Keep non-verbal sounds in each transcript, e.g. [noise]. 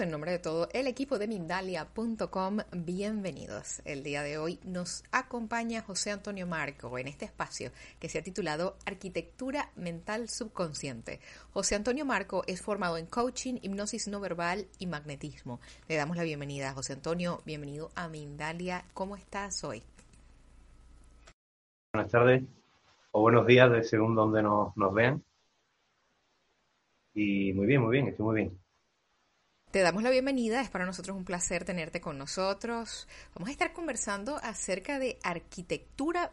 En nombre de todo el equipo de Mindalia.com. Bienvenidos. El día de hoy nos acompaña José Antonio Marco en este espacio que se ha titulado Arquitectura Mental Subconsciente. José Antonio Marco es formado en coaching, hipnosis no verbal y magnetismo. Le damos la bienvenida. José Antonio, bienvenido a Mindalia. ¿Cómo estás hoy? Buenas tardes o buenos días, según donde nos, nos vean. Y muy bien, muy bien, estoy muy bien. Te damos la bienvenida, es para nosotros un placer tenerte con nosotros. Vamos a estar conversando acerca de arquitectura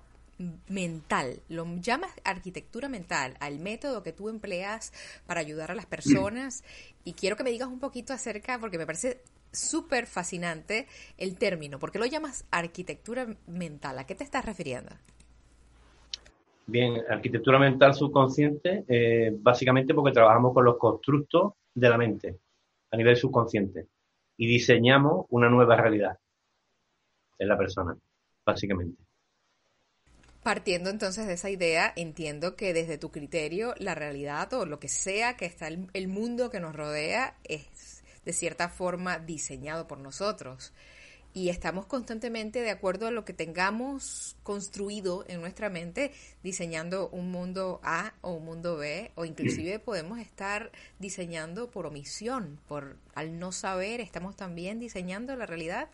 mental. Lo llamas arquitectura mental al método que tú empleas para ayudar a las personas. Y quiero que me digas un poquito acerca, porque me parece súper fascinante el término. ¿Por qué lo llamas arquitectura mental? ¿A qué te estás refiriendo? Bien, arquitectura mental subconsciente, eh, básicamente porque trabajamos con los constructos de la mente a nivel subconsciente y diseñamos una nueva realidad en la persona, básicamente. Partiendo entonces de esa idea, entiendo que desde tu criterio la realidad o lo que sea que está el, el mundo que nos rodea es de cierta forma diseñado por nosotros y estamos constantemente de acuerdo a lo que tengamos construido en nuestra mente, diseñando un mundo A o un mundo B, o inclusive podemos estar diseñando por omisión, por al no saber, estamos también diseñando la realidad.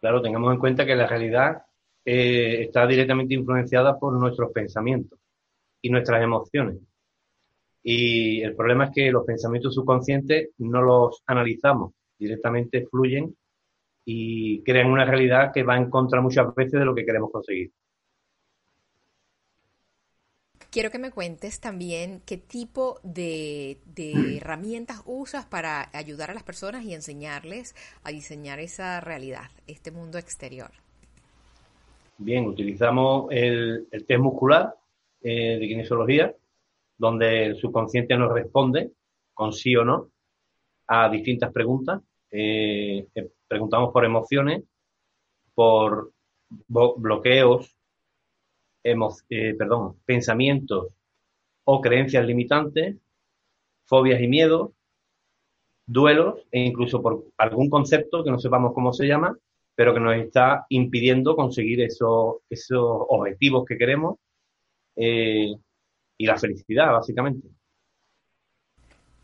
Claro, tengamos en cuenta que la realidad eh, está directamente influenciada por nuestros pensamientos y nuestras emociones. Y el problema es que los pensamientos subconscientes no los analizamos, directamente fluyen y crean una realidad que va en contra muchas veces de lo que queremos conseguir. Quiero que me cuentes también qué tipo de, [clears throat] herramientas usas para ayudar a las personas y enseñarles a diseñar esa realidad, este mundo exterior. Bien, utilizamos el, test muscular eh, de kinesiología, donde el subconsciente nos responde con sí o no a distintas preguntas. Eh, preguntamos por emociones, por bloqueos, eh, perdón, pensamientos o creencias limitantes, fobias y miedos, duelos e incluso por algún concepto que no sepamos cómo se llama, pero que nos está impidiendo conseguir esos, objetivos que queremos eh, y la felicidad, básicamente.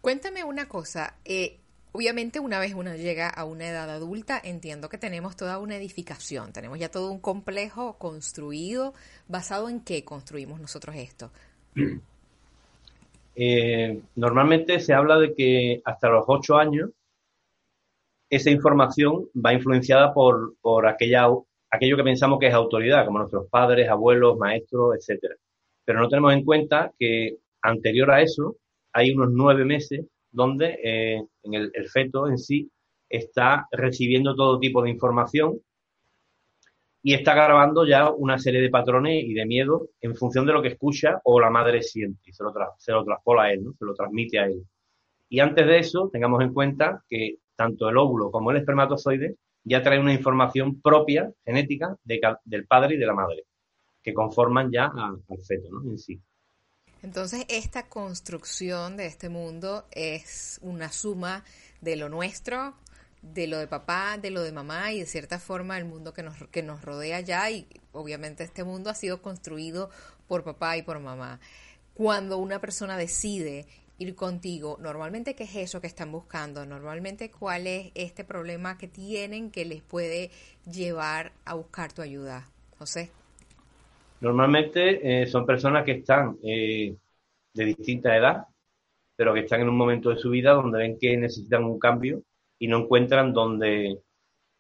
Cuéntame una cosa, eh, Obviamente una vez uno llega a una edad adulta, entiendo que tenemos toda una edificación, tenemos ya todo un complejo construido, basado en qué construimos nosotros esto. [clears throat] Eh, normalmente se habla de que hasta los ocho años esa información va influenciada por, por aquella, aquello que pensamos que es autoridad, como nuestros padres, abuelos, maestros, etcétera. Pero no tenemos en cuenta que anterior a eso hay unos nueve meses donde eh, en el, feto en sí está recibiendo todo tipo de información y está grabando ya una serie de patrones y de miedo en función de lo que escucha o la madre siente y se lo, se lo traspola a él, ¿no? se lo transmite a él. Y antes de eso, tengamos en cuenta que tanto el óvulo como el espermatozoide ya traen una información propia, genética, del padre y de la madre, que conforman ya al feto ¿no? en sí. Entonces, esta construcción de este mundo es una suma de lo nuestro, de lo de papá, de lo de mamá y de cierta forma el mundo que nos, que nos rodea ya y obviamente este mundo ha sido construido por papá y por mamá. Cuando una persona decide ir contigo, normalmente qué es eso que están buscando, normalmente cuál es este problema que tienen que les puede llevar a buscar tu ayuda, José. Normalmente eh, son personas que están eh, de distinta edad, pero que están en un momento de su vida donde ven que necesitan un cambio y no encuentran dónde,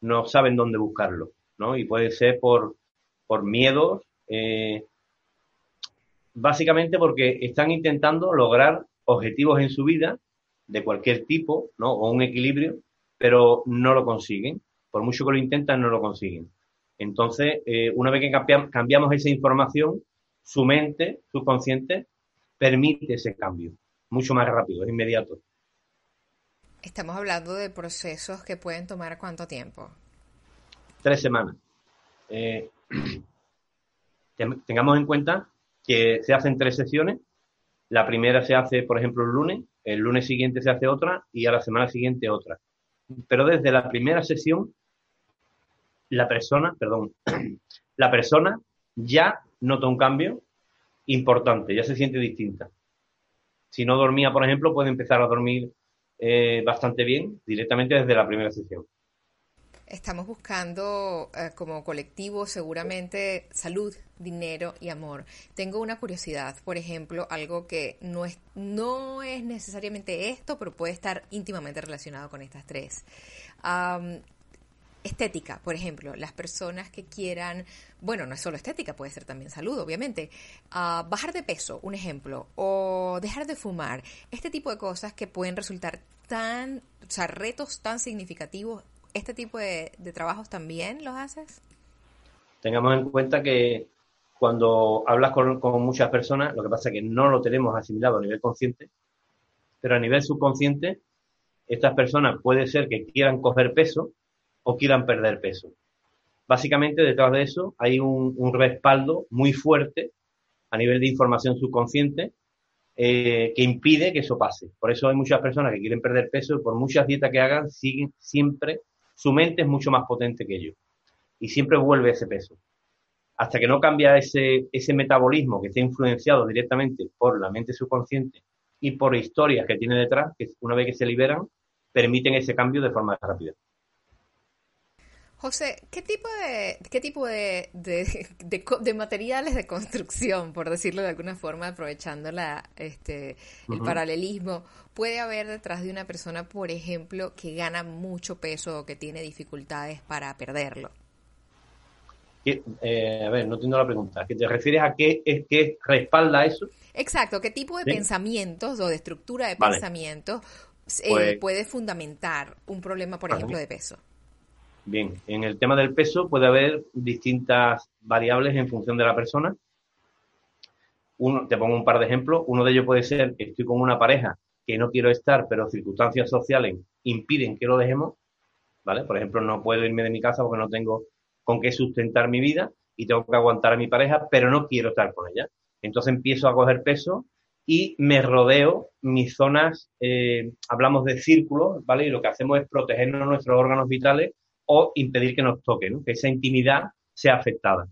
no saben dónde buscarlo, ¿no? Y puede ser por, por miedos, eh, básicamente porque están intentando lograr objetivos en su vida de cualquier tipo, ¿no? O un equilibrio, pero no lo consiguen. Por mucho que lo intentan, no lo consiguen. Entonces, eh, una vez que cambiamos esa información, su mente, su consciente, permite ese cambio mucho más rápido, es inmediato. Estamos hablando de procesos que pueden tomar cuánto tiempo? Tres semanas. Eh, [clears throat] tengamos en cuenta que se hacen tres sesiones. La primera se hace, por ejemplo, el lunes, el lunes siguiente se hace otra y a la semana siguiente otra. Pero desde la primera sesión, la persona, perdón, [clears throat] la persona ya nota un cambio importante, ya se siente distinta. Si no dormía, por ejemplo, puede empezar a dormir eh, bastante bien directamente desde la primera sesión. Estamos buscando eh, como colectivo seguramente salud, dinero y amor. Tengo una curiosidad, por ejemplo, algo que no es, no es necesariamente esto, pero puede estar íntimamente relacionado con estas tres. Estética, por ejemplo, las personas que quieran, bueno, no es solo estética, puede ser también salud, obviamente, bajar de peso, un ejemplo, o dejar de fumar, este tipo de cosas que pueden resultar tan, o sea, retos tan significativos ¿Este tipo de, trabajos también los haces? Tengamos en cuenta que cuando hablas con, muchas personas, lo que pasa es que no lo tenemos asimilado a nivel consciente, pero a nivel subconsciente, estas personas puede ser que quieran coger peso o quieran perder peso. Básicamente, detrás de eso hay un, respaldo muy fuerte a nivel de información subconsciente eh, que impide que eso pase. Por eso hay muchas personas que quieren perder peso y por muchas dietas que hagan, siguen siempre su mente es mucho más potente que ellos y siempre vuelve ese peso. Hasta que no cambia ese, ese metabolismo que está influenciado directamente por la mente subconsciente y por historias que tiene detrás, que una vez que se liberan, permiten ese cambio de forma rápida. José, ¿qué tipo de, qué tipo de, de, materiales de construcción, por decirlo de alguna forma, aprovechando la, este, el paralelismo, puede haber detrás de una persona, por ejemplo, que gana mucho peso o que tiene dificultades para perderlo? Eh, a ver, no entiendo la pregunta. ¿Qué te refieres a qué, es, qué respalda eso? Exacto, ¿qué tipo de pensamientos o de estructura de pensamientos eh, pues puede fundamentar un problema, por ejemplo, de peso? Bien, en el tema del peso puede haber distintas variables en función de la persona. Uno, te pongo un par de ejemplos. Uno de ellos puede ser que estoy con una pareja que no quiero estar, pero circunstancias sociales impiden que lo dejemos. ¿Vale? Por ejemplo, no puedo irme de mi casa porque no tengo con qué sustentar mi vida y tengo que aguantar a mi pareja, pero no quiero estar con ella. Entonces empiezo a coger peso y me rodeo mis zonas, eh, hablamos de círculos, ¿vale? Y lo que hacemos es protegernos nuestros órganos vitales o impedir que nos toque, que esa intimidad sea afectada.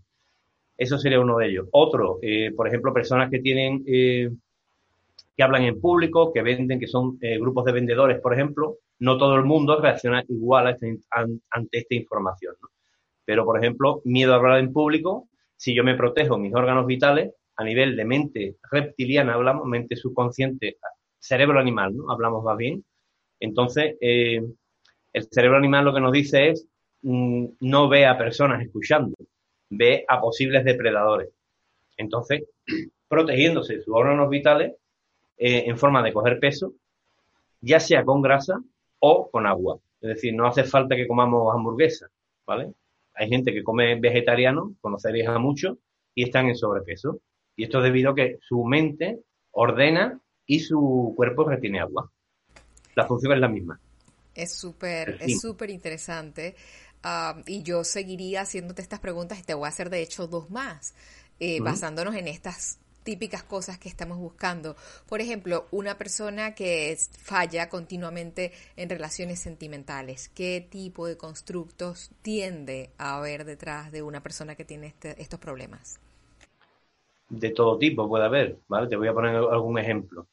Eso sería uno de ellos. Otro, eh, por ejemplo, personas que tienen, eh, que hablan en público, que venden, que son eh, grupos de vendedores, por ejemplo, no todo el mundo reacciona igual este ante esta información. Pero, por ejemplo, miedo a hablar en público, si yo me protejo mis órganos vitales, a nivel de mente reptiliana hablamos, mente subconsciente, cerebro animal, ¿no? Hablamos más bien. Entonces, el cerebro animal lo que nos dice es mm, no ve a personas escuchando, ve a posibles depredadores. Entonces, [clears throat] protegiéndose sus órganos vitales eh, en forma de coger peso, ya sea con grasa o con agua. Es decir, no hace falta que comamos hamburguesas, ¿vale? Hay gente que come vegetariano, conoceréis a muchos, y están en sobrepeso. Y esto es debido a que su mente ordena y su cuerpo retiene agua. La función es la misma. Es súper, es súper interesante. Y yo seguiría haciéndote estas preguntas y te voy a hacer de hecho dos más, eh, basándonos en estas típicas cosas que estamos buscando. Por ejemplo, una persona que falla continuamente en relaciones sentimentales, ¿qué tipo de constructos tiende a haber detrás de una persona que tiene este, estos problemas? De todo tipo puede haber, ¿vale? Te voy a poner algún ejemplo.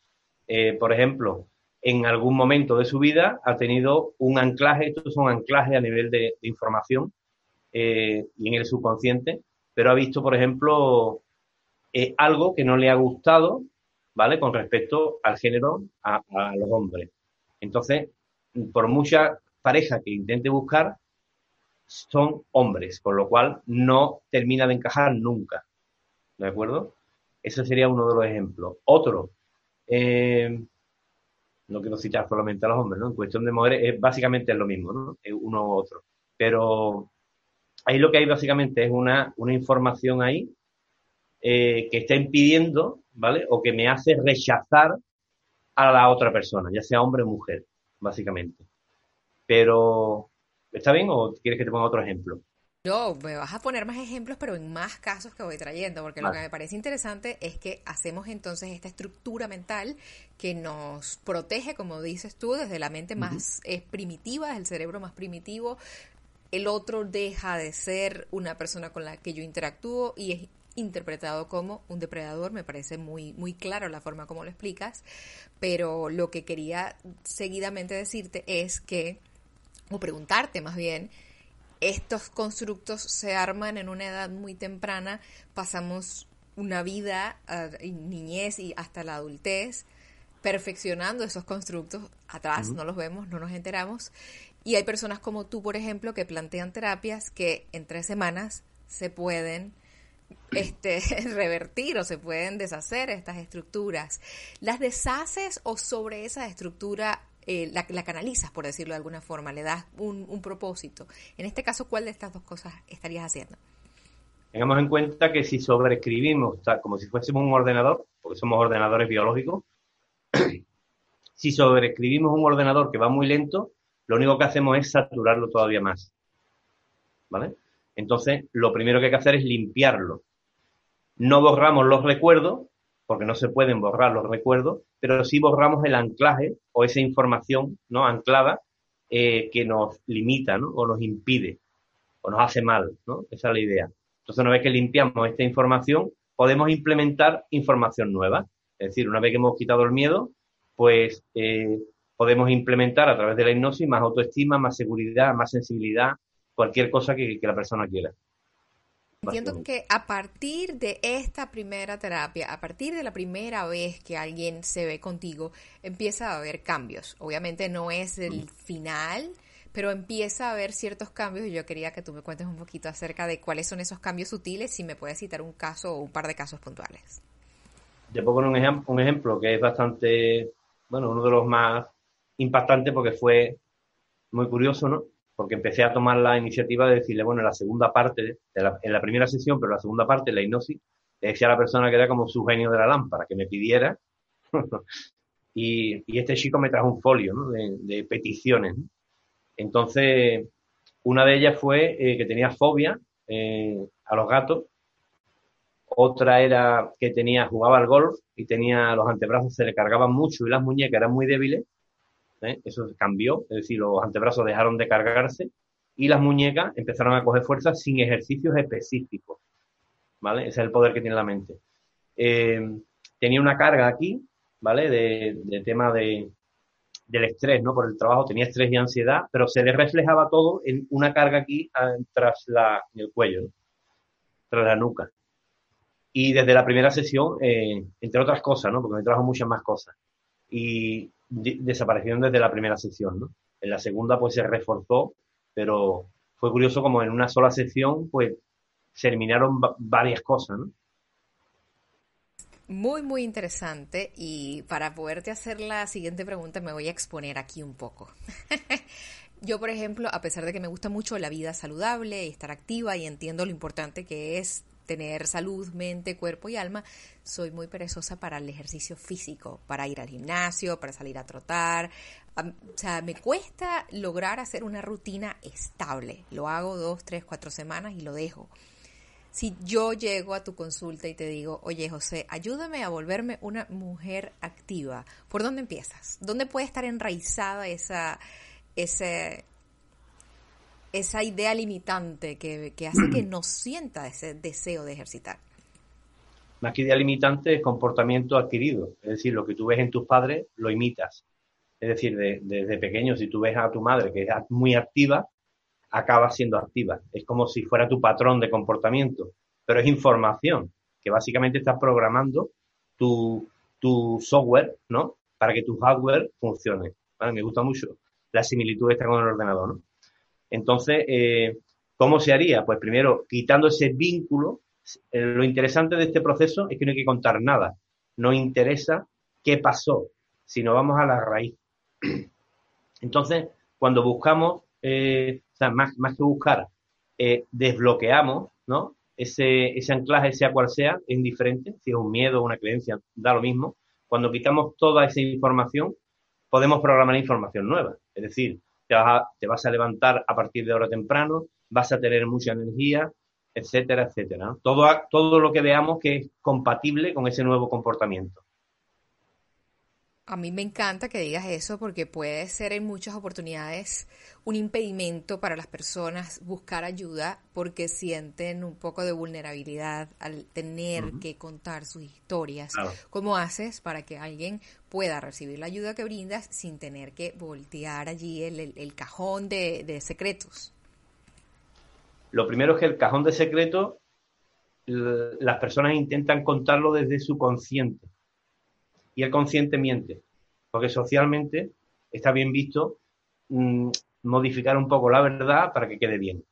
eh, por ejemplo, en algún momento de su vida ha tenido un anclaje, estos son anclajes a nivel de, información eh, en el subconsciente, pero ha visto, por ejemplo, eh, algo que no le ha gustado, ¿vale? Con respecto al género, a, los hombres. Entonces, por mucha pareja que intente buscar, son hombres, con lo cual no termina de encajar nunca. ¿De acuerdo? Ese sería uno de los ejemplos. Otro, eh, no quiero citar solamente a los hombres, ¿no? En cuestión de mujeres es básicamente lo mismo, ¿no? uno u otro. Pero ahí lo que hay básicamente es una, una información ahí eh, que está impidiendo, ¿vale? O que me hace rechazar a la otra persona, ya sea hombre o mujer, básicamente. Pero, ¿está bien o quieres que te ponga otro ejemplo? No, me vas a poner más ejemplos, pero en más casos que voy trayendo, porque lo que me parece interesante es que hacemos entonces esta estructura mental que nos protege, como dices tú, desde la mente más primitiva, desde el cerebro más primitivo. El otro deja de ser una persona con la que yo interactúo y es interpretado como un depredador, me parece muy, muy claro la forma como lo explicas, pero lo que quería seguidamente decirte es que, o preguntarte más bien, estos constructos se arman en una edad muy temprana, pasamos una vida, niñez y hasta la adultez, perfeccionando esos constructos, atrás no los vemos, no nos enteramos, y hay personas como tú, por ejemplo, que plantean terapias que en tres semanas se pueden [clears throat] este, [laughs] revertir o se pueden deshacer estas estructuras. ¿Las deshaces o sobre esa estructura eh, la, canalizas, por decirlo de alguna forma, le das un, propósito. En este caso, ¿cuál de estas dos cosas estarías haciendo? Tengamos en cuenta que si sobreescribimos, como si fuésemos un ordenador, porque somos ordenadores biológicos, [clears throat] si sobreescribimos un ordenador que va muy lento, lo único que hacemos es saturarlo todavía más. ¿Vale? Entonces, lo primero que hay que hacer es limpiarlo. No borramos los recuerdos, porque no se pueden borrar los recuerdos, pero sí borramos el anclaje o esa información no anclada eh, que nos limita ¿no? o nos impide o nos hace mal. ¿no? Esa es la idea. Entonces, una vez que limpiamos esta información, podemos implementar información nueva. Es decir, una vez que hemos quitado el miedo, pues eh, podemos implementar a través de la hipnosis más autoestima, más seguridad, más sensibilidad, cualquier cosa que la persona quiera. Entiendo que a partir de esta primera terapia, a partir de la primera vez que alguien se ve contigo, empieza a haber cambios. Obviamente no es el mm. final, pero empieza a haber ciertos cambios y yo quería que tú me cuentes un poquito acerca de cuáles son esos cambios sutiles, si me puedes citar un caso o un par de casos puntuales. Te pongo un, un ejemplo que es bastante, bueno, uno de los más impactantes porque fue muy curioso, ¿no? Porque empecé a tomar la iniciativa de decirle, bueno, en la segunda parte, en la primera sesión, pero la segunda parte, la hipnosis, le decía a la persona que era como su genio de la lámpara, que me pidiera. [laughs] y, este chico me trajo un folio de, peticiones. Entonces, una de ellas fue eh, que tenía fobia eh, a los gatos. Otra era que tenía, jugaba al golf y tenía los antebrazos, se le cargaban mucho y las muñecas eran muy débiles ¿eh? Eso cambió, es decir, los antebrazos dejaron de cargarse y las muñecas empezaron a coger fuerza sin ejercicios específicos. ¿Vale? Ese es el poder que tiene la mente. Eh, tenía una carga aquí, ¿vale? De, tema de, del estrés, ¿no? Por el trabajo tenía estrés y ansiedad, pero se le reflejaba todo en una carga aquí ah, tras la, el cuello, tras la nuca. Y desde la primera sesión, eh, entre otras cosas, ¿no? Porque me trajo muchas más cosas. Y desaparecieron desde la primera sección, ¿no? En la segunda pues se reforzó, pero fue curioso como en una sola sección pues se eliminaron varias cosas, ¿no? Muy, muy interesante y para poderte hacer la siguiente pregunta me voy a exponer aquí un poco. [laughs] Yo, por ejemplo, a pesar de que me gusta mucho la vida saludable y estar activa y entiendo lo importante que es tener salud, mente, cuerpo y alma, soy muy perezosa para el ejercicio físico, para ir al gimnasio, para salir a trotar. O sea, me cuesta lograr hacer una rutina estable. Lo hago dos, tres, cuatro semanas y lo dejo. Si yo llego a tu consulta y te digo, oye José, ayúdame a volverme una mujer activa, ¿por dónde empiezas? ¿Dónde puede estar enraizada esa, ese, esa idea limitante que, hace que no sienta ese deseo de ejercitar. más que idea limitante es comportamiento adquirido. Es decir, lo que tú ves en tus padres lo imitas. Es decir, desde pequeño, si tú ves a tu madre que es muy activa, acaba siendo activa. Es como si fuera tu patrón de comportamiento, pero es información que básicamente estás programando tu, tu software, ¿no? Para que tu hardware funcione. Me gusta mucho la similitud esta con el ordenador, ¿no? Entonces, eh, ¿cómo se haría? Pues primero, quitando ese vínculo. Eh, lo interesante de este proceso es que no hay que contar nada. No interesa qué pasó, sino vamos a la raíz. [clears throat] Entonces, cuando buscamos, eh, más, más que buscar, desbloqueamos, ¿no? Ese, ese anclaje, sea cual sea, es indiferente, si es un miedo o una creencia, da lo mismo. Cuando quitamos toda esa información, podemos programar información nueva. Es decir, te vas, a, levantar a partir de hora temprano, vas a tener mucha energía, etcétera, etcétera. Todo, todo lo que veamos que es compatible con ese nuevo comportamiento. A mí me encanta que digas eso porque puede ser en muchas oportunidades un impedimento para las personas buscar ayuda porque sienten un poco de vulnerabilidad al tener que contar sus historias. ¿Cómo haces para que alguien pueda recibir la ayuda que brindas sin tener que voltear allí el, cajón de, de secretos? Lo primero es que el cajón de secretos las personas intentan contarlo desde su consciente y el consciente miente, porque socialmente está bien visto mm, modificar un poco la verdad para que quede bien.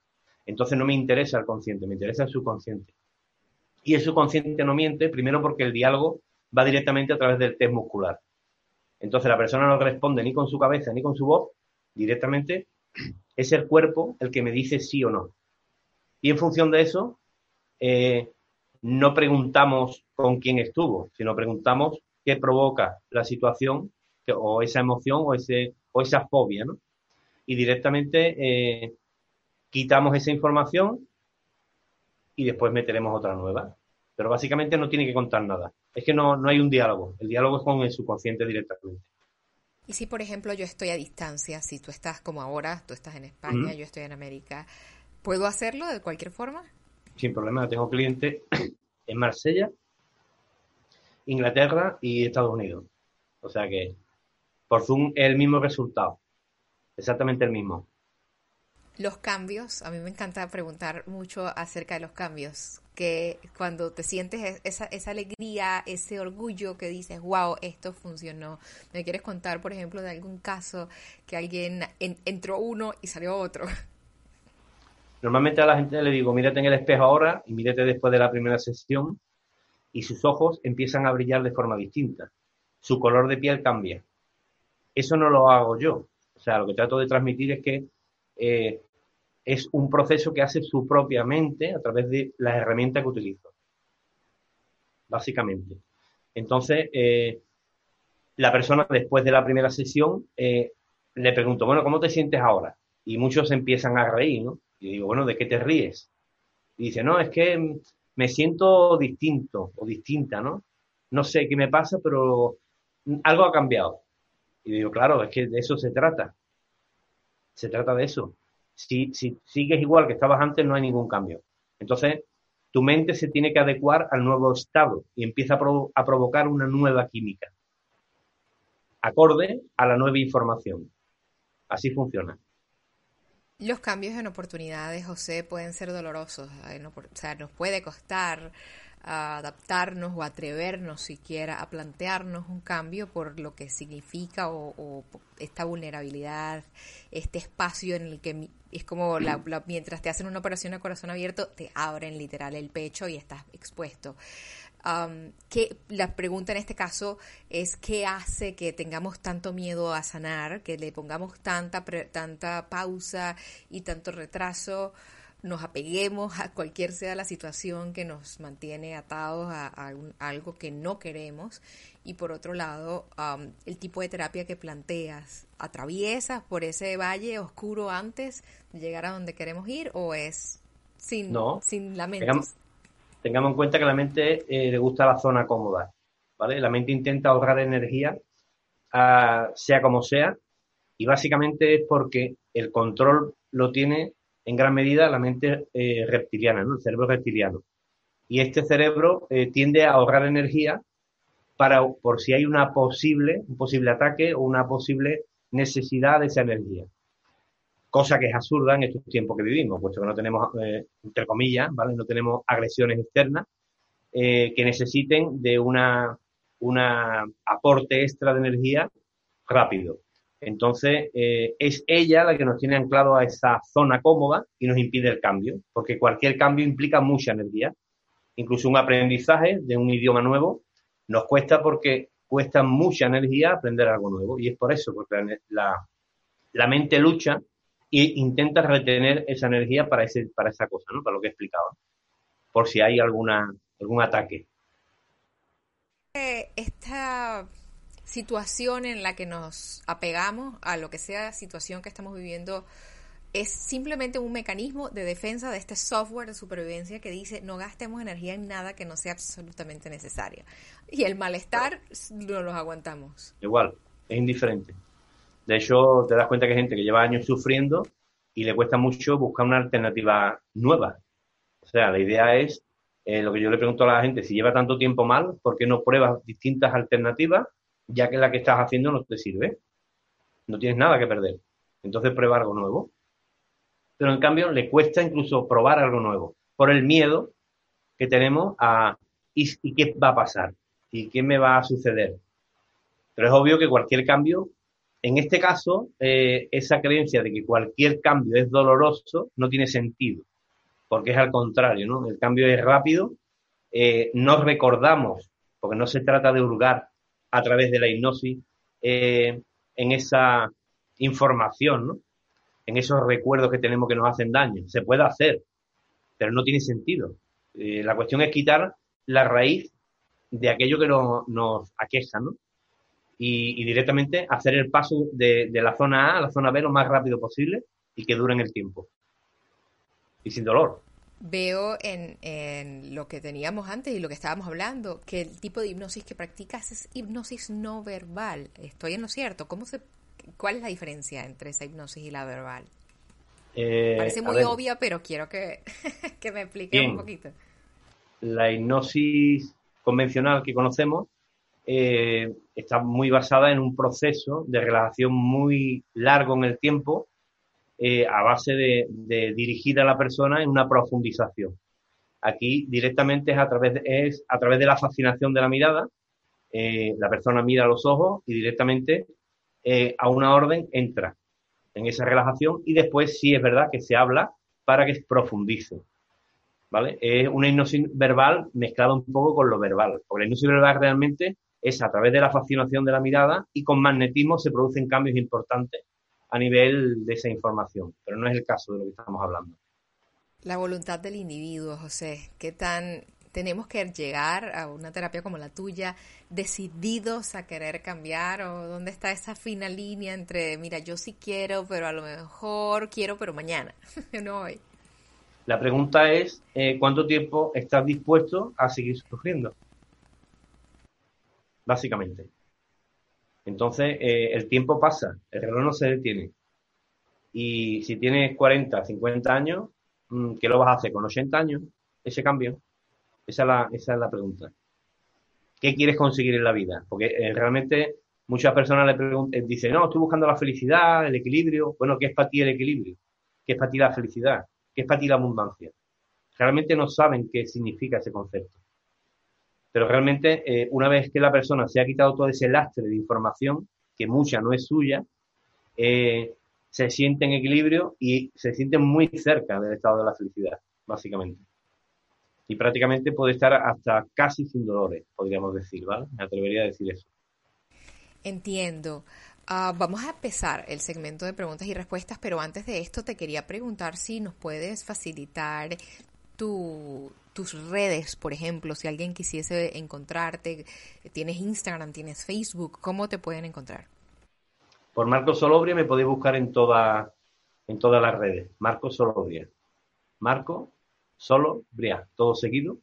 Entonces no me interesa el consciente, me interesa el subconsciente. Y el subconsciente no miente, primero porque el diálogo va directamente a través del test muscular. Entonces la persona no responde ni con su cabeza ni con su voz, directamente es el cuerpo el que me dice sí o no. Y en función de eso, eh, no preguntamos con quién estuvo, sino preguntamos que provoca la situación o esa emoción o, ese, o esa fobia, ¿no? Y directamente eh, quitamos esa información y después meteremos otra nueva. Pero básicamente no tiene que contar nada. Es que no, no hay un diálogo. El diálogo es con el subconsciente directamente. Y si, por ejemplo, yo estoy a distancia, si tú estás como ahora, tú estás en España, yo estoy en América, ¿puedo hacerlo de cualquier forma? Sin problema. Tengo clientes en Marsella Inglaterra y Estados Unidos. O sea que por Zoom es el mismo resultado, exactamente el mismo. Los cambios, a mí me encanta preguntar mucho acerca de los cambios, que cuando te sientes esa, esa alegría, ese orgullo que dices, wow, esto funcionó. ¿Me quieres contar, por ejemplo, de algún caso que alguien entró uno y salió otro? Normalmente a la gente le digo, mírate en el espejo ahora y mírate después de la primera sesión y sus ojos empiezan a brillar de forma distinta. Su color de piel cambia. Eso no lo hago yo. O sea, lo que trato de transmitir es que eh, es un proceso que hace su propia mente a través de las herramientas que utilizo. Básicamente. Entonces, eh, la persona después de la primera sesión eh, le pregunto, bueno, ¿cómo te sientes ahora? Y muchos empiezan a reír, ¿no? Y digo, bueno, ¿de qué te ríes? Y dice, no, es que me siento distinto o distinta, ¿no? No sé qué me pasa, pero algo ha cambiado. Y digo, claro, es que de eso se trata. Se trata de eso. Si, si sigues igual que estabas antes, no hay ningún cambio. Entonces, tu mente se tiene que adecuar al nuevo estado y empieza a, a provocar una nueva química, acorde a la nueva información. Así funciona. Los cambios en oportunidades, José, pueden ser dolorosos. O sea, nos puede costar ah, adaptarnos o atrevernos siquiera a plantearnos un cambio por lo que significa o, esta vulnerabilidad, este espacio en el que es como mientras te hacen una operación a corazón abierto, te abren literal el pecho y estás expuesto que la pregunta en este caso es qué hace que tengamos tanto miedo a sanar, que le pongamos tanta, tanta pausa y tanto retraso, nos apeguemos a cualquier sea la situación que nos mantiene atados a, algo que no queremos. Y por otro lado, el tipo de terapia que planteas, ¿atraviesas por ese valle oscuro antes de llegar a donde queremos ir o es sin, sin lamentos? Tengamos en cuenta que la mente eh, le gusta la zona cómoda, ¿vale? La mente intenta ahorrar energía, ah, sea como sea, y básicamente es porque el control lo tiene en gran medida la mente eh, reptiliana, ¿no? El cerebro reptiliano. y este cerebro eh, tiende a ahorrar energía para por si hay una posible, un posible ataque o una posible necesidad de esa energía. Cosa que es absurda en estos tiempos que vivimos, puesto que no tenemos, eh, entre comillas, ¿vale? No tenemos agresiones externas eh, que necesiten de una, una aporte extra de energía rápido. Entonces, eh, es ella la que nos tiene anclado a esa zona cómoda y nos impide el cambio, porque cualquier cambio implica mucha energía. Incluso un aprendizaje de un idioma nuevo nos cuesta porque cuesta mucha energía aprender algo nuevo. Y es por eso, porque la, la mente lucha e intenta retener esa energía para, ese, para esa cosa, ¿no? Para lo que explicaba. Por si hay alguna, algún ataque. Eh, esta situación en la que nos apegamos a lo que sea situación que estamos viviendo es simplemente un mecanismo de defensa de este software de supervivencia que dice no gastemos energía en nada que no sea absolutamente necesaria. Y el malestar no los aguantamos. Igual, es indiferente. De hecho, te das cuenta que hay gente que lleva años sufriendo y le cuesta mucho buscar una alternativa nueva. O sea, la idea es, eh, lo que yo le pregunto a la gente, si lleva tanto tiempo mal, ¿por qué no pruebas distintas alternativas ya que la que estás haciendo no te sirve? No tienes nada que perder. Entonces prueba algo nuevo pero en cambio le cuesta incluso probar algo nuevo, por el miedo que tenemos a ¿y, qué va a pasar? ¿Y qué me va a suceder? Pero es obvio que cualquier cambio, en este caso, eh, esa creencia de que cualquier cambio es doloroso no tiene sentido, porque es al contrario, ¿no? El cambio es rápido, eh, no recordamos, porque no se trata de hurgar a través de la hipnosis eh, en esa información, ¿no? en esos recuerdos que tenemos que nos hacen daño. Se puede hacer, pero no tiene sentido. Eh, la cuestión es quitar la raíz de aquello que nos, aqueja, ¿no? Y, directamente hacer el paso de, la zona A a la zona B lo más rápido posible y que dure en el tiempo. Y sin dolor. Veo en, en, lo que teníamos antes y lo que estábamos hablando, que el tipo de hipnosis que practicas es hipnosis no verbal. Estoy en lo cierto. ¿Cómo se ¿Cuál es la diferencia entre esa hipnosis y la verbal? Eh, Parece muy obvia, pero quiero que, [laughs] me explique un poquito. La hipnosis convencional que conocemos eh, está muy basada en un proceso de relajación muy largo en el tiempo eh, a base de, dirigir a la persona en una profundización. Aquí directamente es a través de, es a través de la fascinación de la mirada. la persona mira los ojos y directamente eh, a una orden entra en esa relajación y después sí es verdad que se habla para que profundice. ¿Vale? Es una hipnosis verbal mezclada un poco con lo verbal, porque la hipnosis verbal realmente es a través de la fascinación de la mirada y con magnetismo se producen cambios importantes a nivel de esa información, pero no es el caso de lo que estamos hablando. La voluntad del individuo, José, ¿qué tan tenemos que llegar a una terapia como la tuya decididos a querer cambiar o dónde está esa fina línea entre, mira, yo sí quiero, pero a lo mejor quiero, pero mañana, [laughs] no hoy. La pregunta es, eh, ¿cuánto tiempo estás dispuesto a seguir sufriendo? Básicamente. Entonces, eh, el tiempo pasa, el reloj no se detiene. Y si tienes 40, 50 años, mm, ¿qué lo vas a hacer con 80 años? Ese cambio. Esa es la, esa es la pregunta. ¿Qué quieres conseguir en la vida? Porque eh, realmente muchas personas le preguntan, eh, dicen, no, estoy buscando la felicidad, el equilibrio. Bueno, ¿qué es para ti el equilibrio? ¿Qué es para ti la felicidad? ¿Qué es para ti la abundancia? Realmente no saben qué significa ese concepto. Pero realmente, eh, una vez que la persona se ha quitado todo ese lastre de información, que mucha no es suya, se siente en equilibrio y se siente muy cerca del estado de la felicidad, básicamente y prácticamente puede estar hasta casi sin dolores, podríamos decir, ¿vale? Me atrevería a decir eso. Entiendo. Ah, vamos a empezar el segmento de preguntas y respuestas, pero antes de esto te quería preguntar si nos puedes facilitar tu, tus redes, por ejemplo, si alguien quisiese encontrarte, tienes Instagram, tienes Facebook, ¿cómo te pueden encontrar? Por Marco Solobria me podéis buscar en, toda, en todas las redes. Marco Solobria. Marco solo, Bria, todo seguido,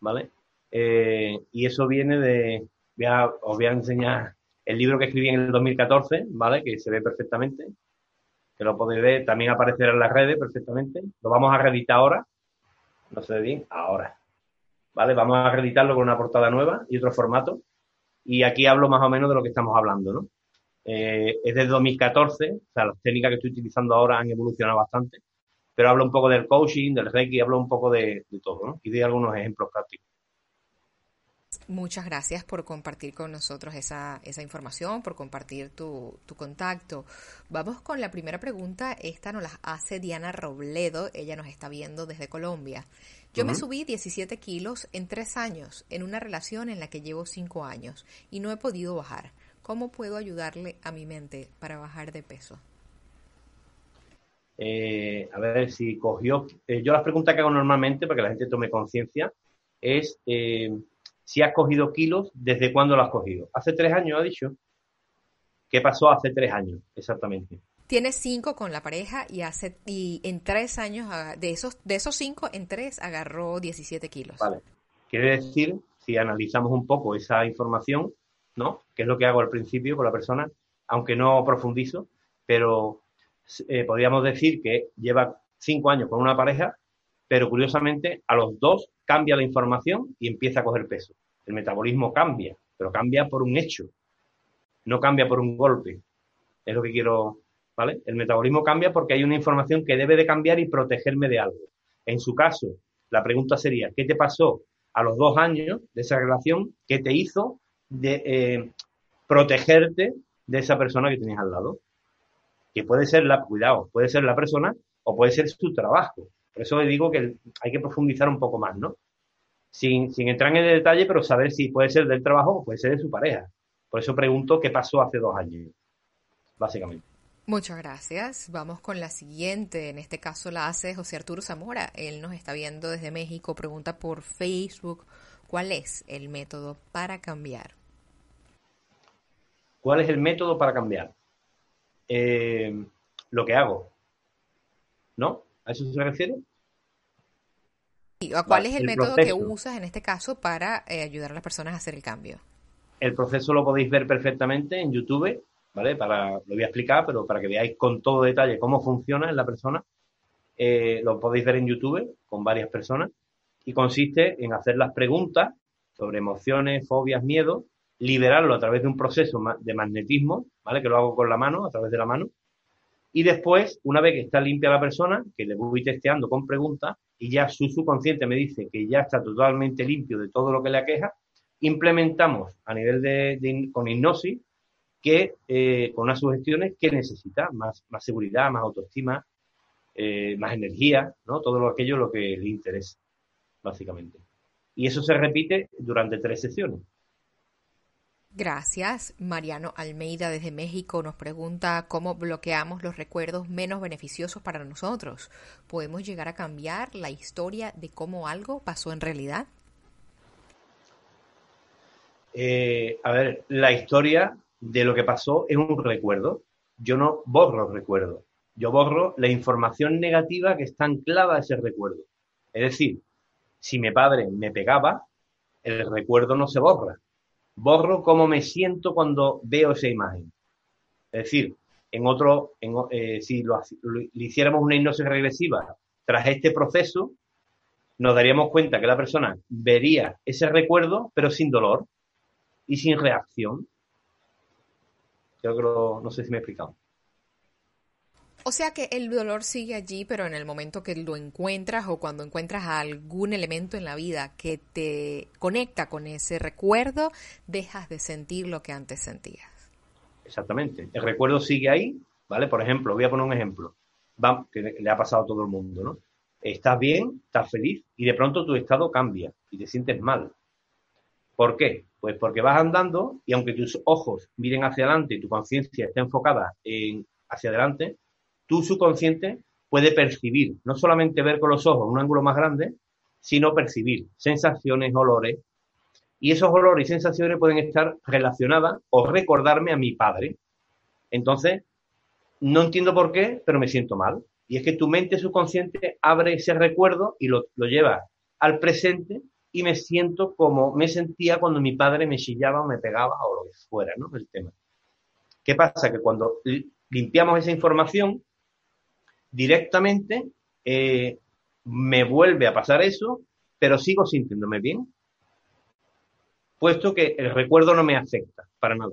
¿vale? Eh, y eso viene de, os voy a enseñar el libro que escribí en el 2014, ¿vale? Que se ve perfectamente, que lo podéis ver, también aparecerá en las redes perfectamente. Lo vamos a reeditar ahora, no se ve bien, ahora. ¿vale? Vamos a acreditarlo con una portada nueva y otro formato. Y aquí hablo más o menos de lo que estamos hablando, ¿no? Eh, es desde 2014, o sea, las técnicas que estoy utilizando ahora han evolucionado bastante, pero hablo un poco del coaching, del reiki, hablo un poco de, de todo, ¿no? Y de algunos ejemplos prácticos. Muchas gracias por compartir con nosotros esa, esa información, por compartir tu, tu, contacto. Vamos con la primera pregunta. Esta nos la hace Diana Robledo. Ella nos está viendo desde Colombia. Yo uh -huh. me subí 17 kilos en tres años en una relación en la que llevo cinco años y no he podido bajar. ¿Cómo puedo ayudarle a mi mente para bajar de peso? Eh, a ver si cogió. Eh, yo las preguntas que hago normalmente para que la gente tome conciencia es eh, si has cogido kilos, ¿desde cuándo lo has cogido? Hace tres años, ha dicho. ¿Qué pasó hace tres años, exactamente? Tiene cinco con la pareja y hace y en tres años, ah, de esos, de esos cinco, en tres agarró 17 kilos. Vale. Quiere decir, si analizamos un poco esa información, ¿no? Que es lo que hago al principio con la persona, aunque no profundizo, pero eh, podríamos decir que lleva cinco años con una pareja, pero curiosamente a los dos cambia la información y empieza a coger peso. El metabolismo cambia, pero cambia por un hecho, no cambia por un golpe. Es lo que quiero, ¿vale? El metabolismo cambia porque hay una información que debe de cambiar y protegerme de algo. En su caso, la pregunta sería, ¿qué te pasó a los dos años de esa relación que te hizo eh, protegerte de esa persona que tenías al lado? Que puede ser la, cuidado, puede ser la persona o puede ser su trabajo. Por eso digo que hay que profundizar un poco más, ¿no? Sin, sin entrar en el detalle, pero saber si puede ser del trabajo o puede ser de su pareja. Por eso pregunto qué pasó hace dos años, básicamente. Muchas gracias. Vamos con la siguiente. En este caso la hace José Arturo Zamora. Él nos está viendo desde México. Pregunta por Facebook. ¿Cuál es el método para cambiar? ¿Cuál es el método para cambiar? Eh, lo que hago. ¿No? ¿A eso se refiere? ¿Y a cuál es el, el método proceso. que usas en este caso para eh, ayudar a las personas a hacer el cambio? El proceso lo podéis ver perfectamente en YouTube, ¿vale? Para, lo voy a explicar, pero para que veáis con todo detalle cómo funciona en la persona. Eh, lo podéis ver en YouTube con varias personas y consiste en hacer las preguntas sobre emociones, fobias, miedos, liberarlo a través de un proceso de magnetismo, ¿vale? Que lo hago con la mano, a través de la mano, y después, una vez que está limpia la persona, que le voy testeando con preguntas y ya su subconsciente me dice que ya está totalmente limpio de todo lo que le aqueja, implementamos a nivel de, con hipnosis que eh, con unas sugestiones que necesita más, más seguridad, más autoestima, eh, más energía, ¿no? Todo lo, aquello lo que le interesa, básicamente. Y eso se repite durante tres sesiones. Gracias. Mariano Almeida desde México nos pregunta cómo bloqueamos los recuerdos menos beneficiosos para nosotros. ¿Podemos llegar a cambiar la historia de cómo algo pasó en realidad? Eh, a ver, la historia de lo que pasó es un recuerdo. Yo no borro recuerdos. Yo borro la información negativa que está anclada a ese recuerdo. Es decir, si mi padre me pegaba, el recuerdo no se borra borro cómo me siento cuando veo esa imagen. Es decir, en otro, eh, si lo, lo, hiciéramos una hipnosis regresiva tras este proceso, nos daríamos cuenta que la persona vería ese recuerdo, pero sin dolor y sin reacción. Yo creo, no sé si me he explicado. O sea que el dolor sigue allí, pero en el momento que lo encuentras o cuando encuentras algún elemento en la vida que te conecta con ese recuerdo, dejas de sentir lo que antes sentías. Exactamente. El recuerdo sigue ahí, ¿vale? Por ejemplo, voy a poner un ejemplo Va, que le ha pasado a todo el mundo, ¿no? Estás bien, estás feliz y de pronto tu estado cambia y te sientes mal. ¿Por qué? Pues porque vas andando y aunque tus ojos miren hacia adelante y tu conciencia esté enfocada en hacia adelante, tu subconsciente puede percibir, no solamente ver con los ojos un ángulo más grande, sino percibir sensaciones, olores. Y esos olores y sensaciones pueden estar relacionadas o recordarme a mi padre. Entonces, no entiendo por qué, pero me siento mal. Y es que tu mente subconsciente abre ese recuerdo y lo, lo lleva al presente y me siento como me sentía cuando mi padre me chillaba o me pegaba o lo que fuera, ¿no? El tema. ¿Qué pasa? Que cuando limpiamos esa información, directamente eh, me vuelve a pasar eso pero sigo sintiéndome bien, puesto que el recuerdo no me afecta para nada.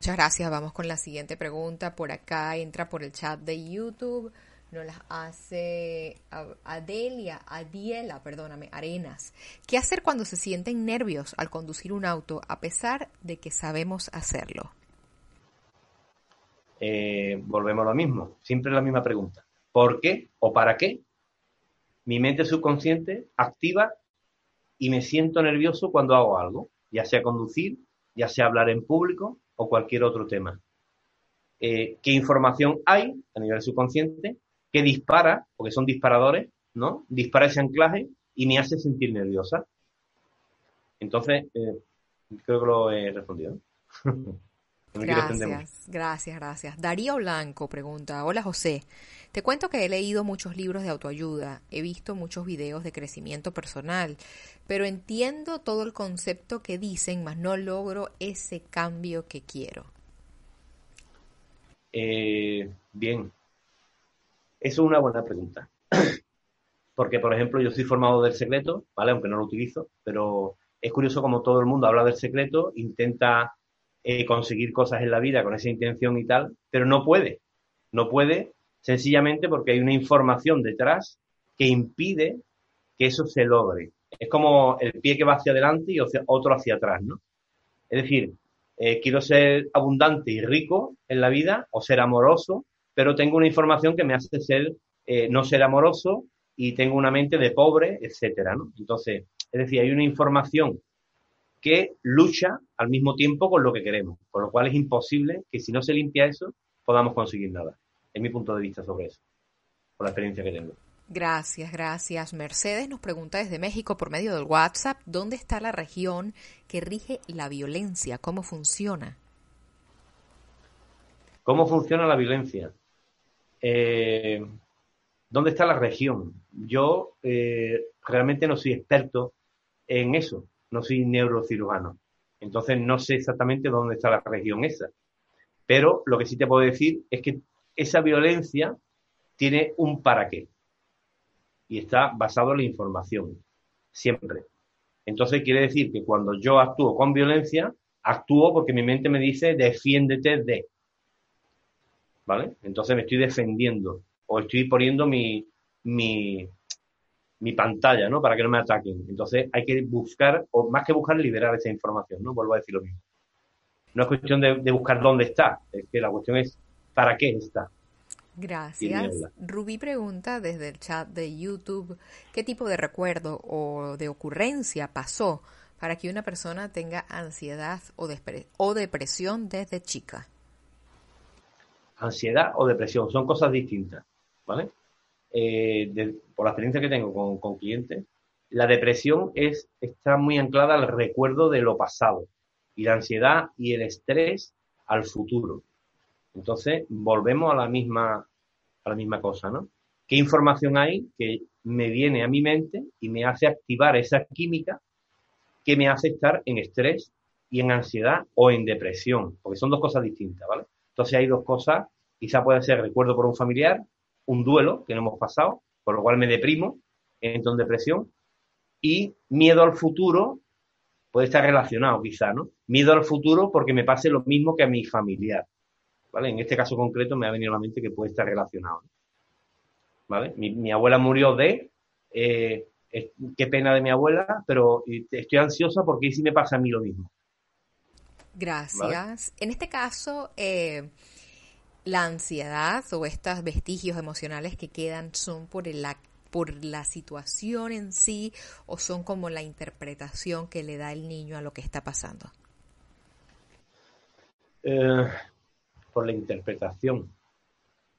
Muchas gracias. Vamos con la siguiente pregunta. Por acá entra por el chat de YouTube. Nos las hace Adelia, Adiela, perdóname, Arenas. ¿Qué hacer cuando se sienten nervios al conducir un auto a pesar de que sabemos hacerlo? Eh, volvemos a lo mismo. Siempre la misma pregunta. ¿Por qué o para qué mi mente subconsciente activa y me siento nervioso cuando hago algo? Ya sea conducir, ya sea hablar en público, o cualquier otro tema. Eh, ¿Qué información hay a nivel subconsciente que dispara, porque son disparadores, ¿no? Dispara ese anclaje y me hace sentir nerviosa. Entonces, eh, creo que lo he respondido. [laughs] gracias, gracias, gracias. Darío Blanco pregunta, hola José, te cuento que he leído muchos libros de autoayuda, he visto muchos videos de crecimiento personal, pero entiendo todo el concepto que dicen, mas no logro ese cambio que quiero. Eh, bien, eso es una buena pregunta. [clears throat] Porque, por ejemplo, yo soy formado del secreto, ¿vale? Aunque no lo utilizo, pero es curioso como todo el mundo habla del secreto, intenta eh, conseguir cosas en la vida con esa intención y tal, pero no puede. No puede sencillamente porque hay una información detrás que impide que eso se logre. Es como el pie que va hacia adelante y otro hacia atrás, ¿no? Es decir, eh, quiero ser abundante y rico en la vida o ser amoroso, pero tengo una información que me hace ser, eh, no ser amoroso y tengo una mente de pobre, etcétera, ¿no? Entonces, es decir, hay una información que lucha al mismo tiempo con lo que queremos, por lo cual es imposible que si no se limpia eso podamos conseguir nada. Es mi punto de vista sobre eso, por la experiencia que tengo. Gracias, gracias. Mercedes nos pregunta desde México por medio del WhatsApp, ¿dónde está la región que rige la violencia? ¿Cómo funciona? ¿Cómo funciona la violencia? Eh, ¿Dónde está la región? Yo eh, realmente no soy experto en eso, no soy neurocirujano. Entonces no sé exactamente dónde está la región esa. Pero lo que sí te puedo decir es que esa violencia tiene un para qué. Y está basado en la información, siempre. Entonces quiere decir que cuando yo actúo con violencia, actúo porque mi mente me dice defiéndete de. ¿Vale? Entonces me estoy defendiendo o estoy poniendo mi, mi, mi pantalla, ¿no? Para que no me ataquen. Entonces hay que buscar, o más que buscar, liberar esa información, ¿no? Vuelvo a decir lo mismo. No es cuestión de, de buscar dónde está, es que la cuestión es ¿Para qué está? Gracias. Rubí pregunta desde el chat de YouTube, ¿qué tipo de recuerdo o de ocurrencia pasó para que una persona tenga ansiedad o, o depresión desde chica? Ansiedad o depresión son cosas distintas, ¿vale? Eh, por la experiencia que tengo con, clientes, la depresión es, está muy anclada al recuerdo de lo pasado y la ansiedad y el estrés al futuro. Entonces, volvemos a la misma, a la misma cosa, ¿no? ¿Qué información hay que me viene a mi mente y me hace activar esa química que me hace estar en estrés y en ansiedad o en depresión? Porque son dos cosas distintas, ¿vale? Entonces hay dos cosas, quizá puede ser recuerdo por un familiar, un duelo que no hemos pasado, por lo cual me deprimo, entro en depresión, y miedo al futuro puede estar relacionado quizá, ¿no? Miedo al futuro porque me pase lo mismo que a mi familiar. ¿vale? En este caso concreto me ha venido a la mente que puede estar relacionado. ¿Vale? Mi, abuela murió de, eh, qué pena de mi abuela, pero estoy ansiosa porque si me pasa a mí lo mismo. Gracias. En este caso, eh, la ansiedad o estos vestigios emocionales que quedan son por la, por la situación en sí o son como la interpretación que le da el niño a lo que está pasando. Eh, por la interpretación.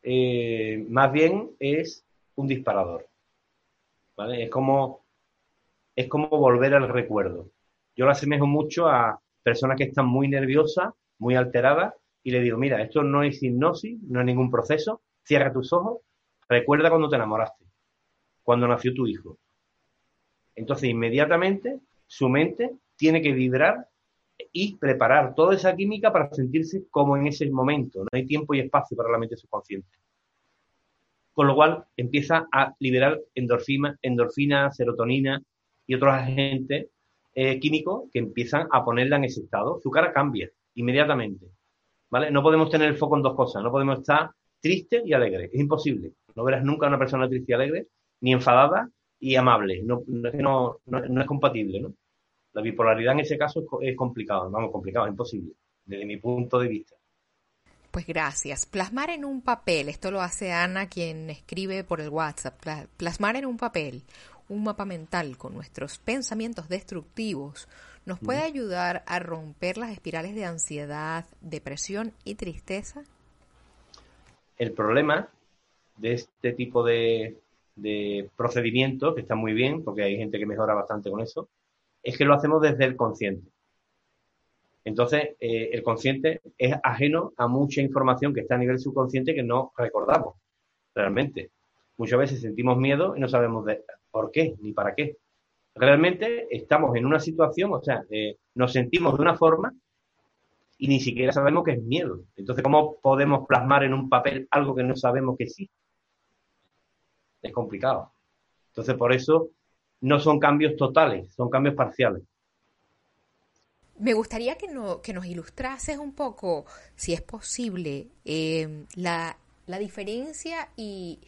Eh, más bien es un disparador. ¿vale? Es como es como volver al recuerdo. Yo lo asemejo mucho a personas que están muy nerviosas, muy alteradas, y le digo, mira, esto no es hipnosis, no es ningún proceso, cierra tus ojos, recuerda cuando te enamoraste, cuando nació tu hijo. Entonces, inmediatamente, su mente tiene que vibrar y preparar toda esa química para sentirse como en ese momento. No hay tiempo y espacio para la mente subconsciente. con lo cual empieza a liberar endorfina, serotonina y otros agentes eh, químicos que empiezan a ponerla en ese estado. Su cara cambia inmediatamente. ¿Vale? No podemos tener el foco en dos cosas. No podemos estar triste y alegre. Es imposible. No verás nunca a una persona triste y alegre, ni enfadada y amable. No, es compatible, ¿no? La bipolaridad en ese caso es, complicado, vamos, complicado, es imposible, desde mi punto de vista. Pues gracias. Plasmar en un papel, esto lo hace Ana quien escribe por el WhatsApp, plasmar en un papel un mapa mental con nuestros pensamientos destructivos nos puede ayudar a romper las espirales de ansiedad, depresión y tristeza. El problema de este tipo de, de procedimientos, que está muy bien, porque hay gente que mejora bastante con eso, es que lo hacemos desde el consciente. Entonces, eh, el consciente es ajeno a mucha información que está a nivel subconsciente que no recordamos realmente. Muchas veces sentimos miedo y no sabemos de por qué ni para qué. Realmente estamos en una situación, o sea, eh, nos sentimos de una forma y ni siquiera sabemos que es miedo. Entonces, ¿cómo podemos plasmar en un papel algo que no sabemos que sí? Es complicado. Entonces, por eso no son cambios totales, son cambios parciales. Me gustaría que, no, que nos ilustrases un poco, si es posible, eh, la, diferencia y,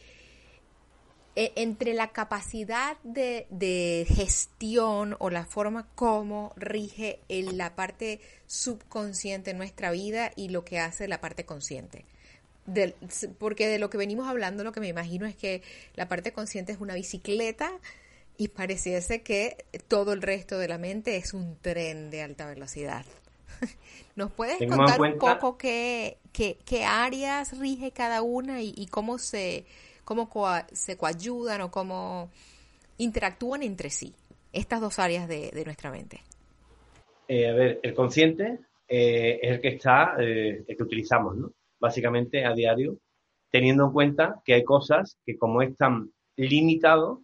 e, entre la capacidad de, de, gestión o la forma como rige la parte subconsciente en nuestra vida y lo que hace la parte consciente porque de lo que venimos hablando, lo que me imagino es que la parte consciente es una bicicleta y pareciese que todo el resto de la mente es un tren de alta velocidad. [laughs] ¿Nos puedes contar un poco qué, qué, áreas rige cada una y, cómo se cómo se coayudan o cómo interactúan entre sí estas dos áreas de, nuestra mente? Eh, a ver, el consciente eh, es el que está, eh, el que utilizamos, ¿no? básicamente a diario, teniendo en cuenta que hay cosas que como es tan limitado,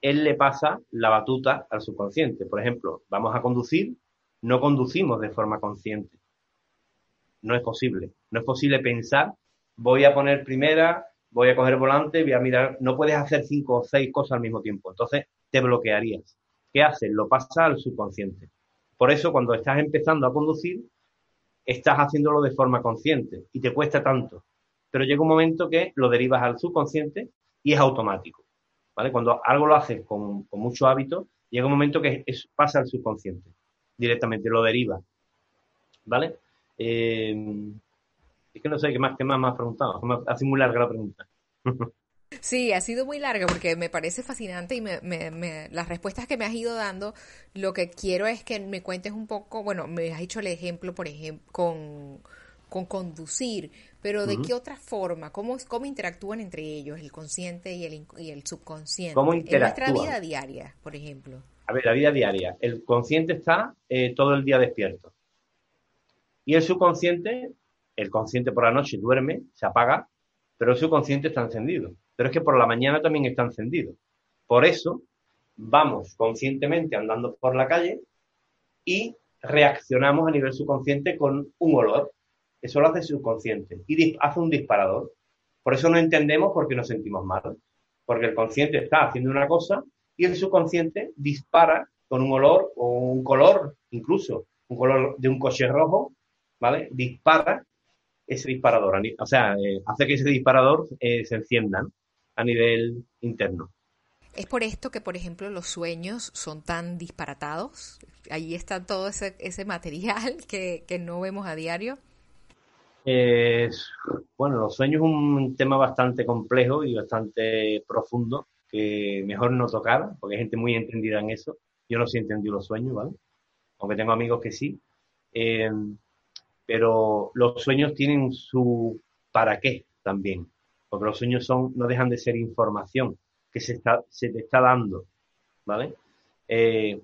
él le pasa la batuta al subconsciente. Por ejemplo, vamos a conducir, no conducimos de forma consciente. No es posible. No es posible pensar, voy a poner primera, voy a coger volante, voy a mirar. No puedes hacer cinco o seis cosas al mismo tiempo. Entonces, te bloquearías. ¿Qué haces? Lo pasa al subconsciente. Por eso, cuando estás empezando a conducir, estás haciéndolo de forma consciente y te cuesta tanto. Pero llega un momento que lo derivas al subconsciente y es automático. ¿vale? Cuando algo lo haces con, mucho hábito, llega un momento que pasa al subconsciente directamente, lo deriva. ¿Vale? Eh, es que no sé qué más, qué más me has preguntado. Hace muy larga la pregunta. [laughs] Sí, ha sido muy larga porque me parece fascinante y me, las respuestas que me has ido dando, lo que quiero es que me cuentes un poco, bueno, me has hecho el ejemplo, por ejemplo, con, conducir, pero ¿de qué otra forma? ¿Cómo, ¿Cómo interactúan entre ellos, el consciente y el, y el subconsciente? ¿Cómo En nuestra vida diaria, por ejemplo. A ver, la vida diaria. El consciente está eh, todo el día despierto. Y el subconsciente, el consciente por la noche duerme, se apaga, pero el subconsciente está encendido pero es que por la mañana también está encendido. Por eso vamos conscientemente andando por la calle y reaccionamos a nivel subconsciente con un olor. Eso lo hace subconsciente y hace un disparador. Por eso no entendemos por qué nos sentimos mal. Porque el consciente está haciendo una cosa y el subconsciente dispara con un olor o un color, incluso un color de un coche rojo, ¿vale? Dispara ese disparador. O sea, eh, hace que ese disparador eh, se encienda a nivel interno. Es por esto que, por ejemplo, los sueños son tan disparatados. Ahí está todo ese, ese material [laughs] que, no vemos a diario. bueno, los sueños es un tema bastante complejo y bastante profundo que mejor no tocar, porque hay gente muy entendida en eso. Yo no sé entendí los sueños, ¿vale? Aunque tengo amigos que sí. Pero los sueños tienen su para qué también porque los sueños son, no dejan de ser información que se, está, se te está dando, ¿vale? Eh,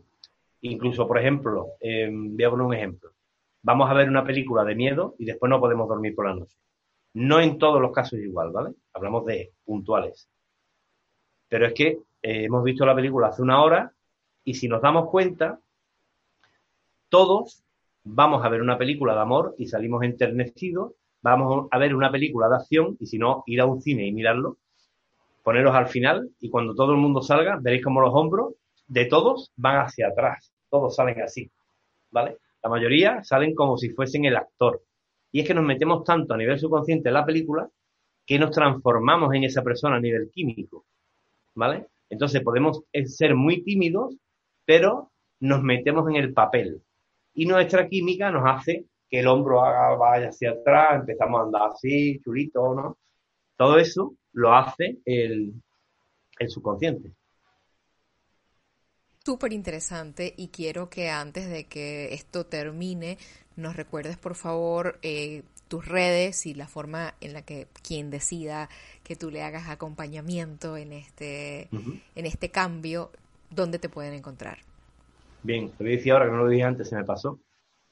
incluso, por ejemplo, eh, voy a poner un ejemplo. Vamos a ver una película de miedo y después no podemos dormir por la noche. No en todos los casos igual, ¿vale? Hablamos de puntuales. Pero es que eh, hemos visto la película hace una hora y si nos damos cuenta, todos vamos a ver una película de amor y salimos enternecidos vamos a ver una película de acción y si no, ir a un cine y mirarlo, poneros al final y cuando todo el mundo salga, veréis como los hombros de todos van hacia atrás. Todos salen así, ¿vale? La mayoría salen como si fuesen el actor. Y es que nos metemos tanto a nivel subconsciente en la película que nos transformamos en esa persona a nivel químico, ¿vale? Entonces podemos ser muy tímidos, pero nos metemos en el papel. Y nuestra química nos hace que el hombro haga, vaya hacia atrás, empezamos a andar así, chulito, ¿no? Todo eso lo hace el, el subconsciente. Súper interesante y quiero que antes de que esto termine nos recuerdes por favor eh, tus redes y la forma en la que quien decida que tú le hagas acompañamiento en este, en este cambio, ¿dónde te pueden encontrar? Bien, te voy a decir ahora que no lo dije antes, se me pasó.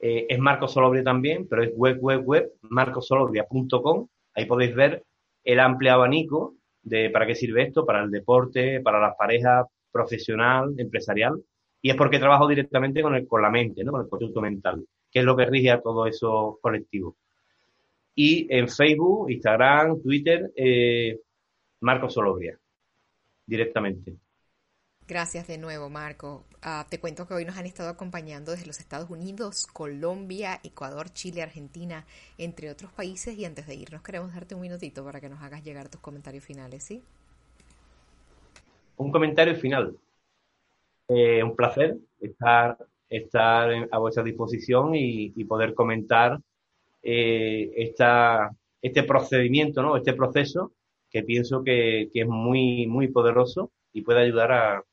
Eh, es Marco Solobria también, pero es web, web, web, marcosolobria.com. Ahí podéis ver el amplio abanico de para qué sirve esto, para el deporte, para las parejas, profesional, empresarial. Y es porque trabajo directamente con, el, con la mente, ¿no? con el conjunto mental, que es lo que rige a todo eso colectivo. Y en Facebook, Instagram, Twitter, eh, Marco directamente. Gracias de nuevo, Marco. Ah, te cuento que hoy nos han estado acompañando desde los Estados Unidos, Colombia, Ecuador, Chile, Argentina, entre otros países. Y antes de irnos, queremos darte un minutito para que nos hagas llegar tus comentarios finales, ¿sí? Un comentario final. Eh, un placer estar, estar a vuestra disposición y, poder comentar eh, esta, este procedimiento, ¿no? este proceso que pienso que, que es muy, muy poderoso y puede ayudar a,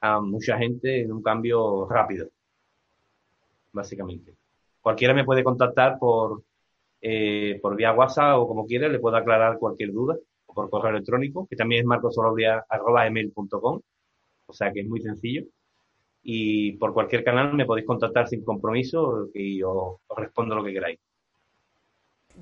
a mucha gente en un cambio rápido, básicamente. Cualquiera me puede contactar por, eh, por vía WhatsApp o como quiera, le puedo aclarar cualquier duda, o por correo electrónico, que también es marcosolobria.com, o sea que es muy sencillo. Y por cualquier canal me podéis contactar sin compromiso y os respondo lo que queráis.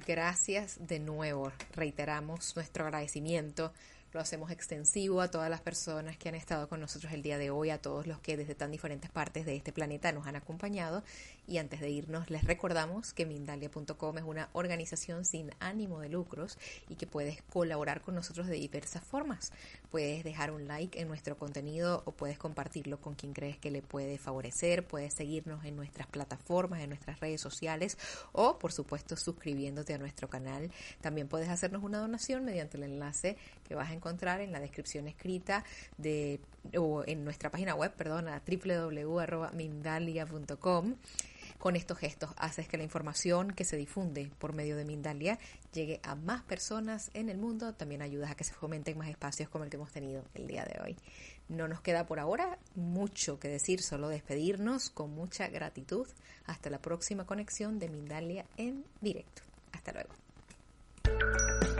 Gracias de nuevo. Reiteramos nuestro agradecimiento lo hacemos extensivo a todas las personas que han estado con nosotros el día de hoy, a todos los que desde tan diferentes partes de este planeta nos han acompañado. Y antes de irnos, les recordamos que Mindalia.com es una organización sin ánimo de lucros y que puedes colaborar con nosotros de diversas formas. Puedes dejar un like en nuestro contenido o puedes compartirlo con quien crees que le puede favorecer. Puedes seguirnos en nuestras plataformas, en nuestras redes sociales o, por supuesto, suscribiéndote a nuestro canal. También puedes hacernos una donación mediante el enlace que vas a encontrar en la descripción escrita de o en nuestra página web, perdona, www.mindalia.com. Con estos gestos haces que la información que se difunde por medio de Mindalia llegue a más personas en el mundo. También ayudas a que se fomenten más espacios como el que hemos tenido el día de hoy. No nos queda por ahora mucho que decir, solo despedirnos con mucha gratitud. Hasta la próxima conexión de Mindalia en directo. Hasta luego.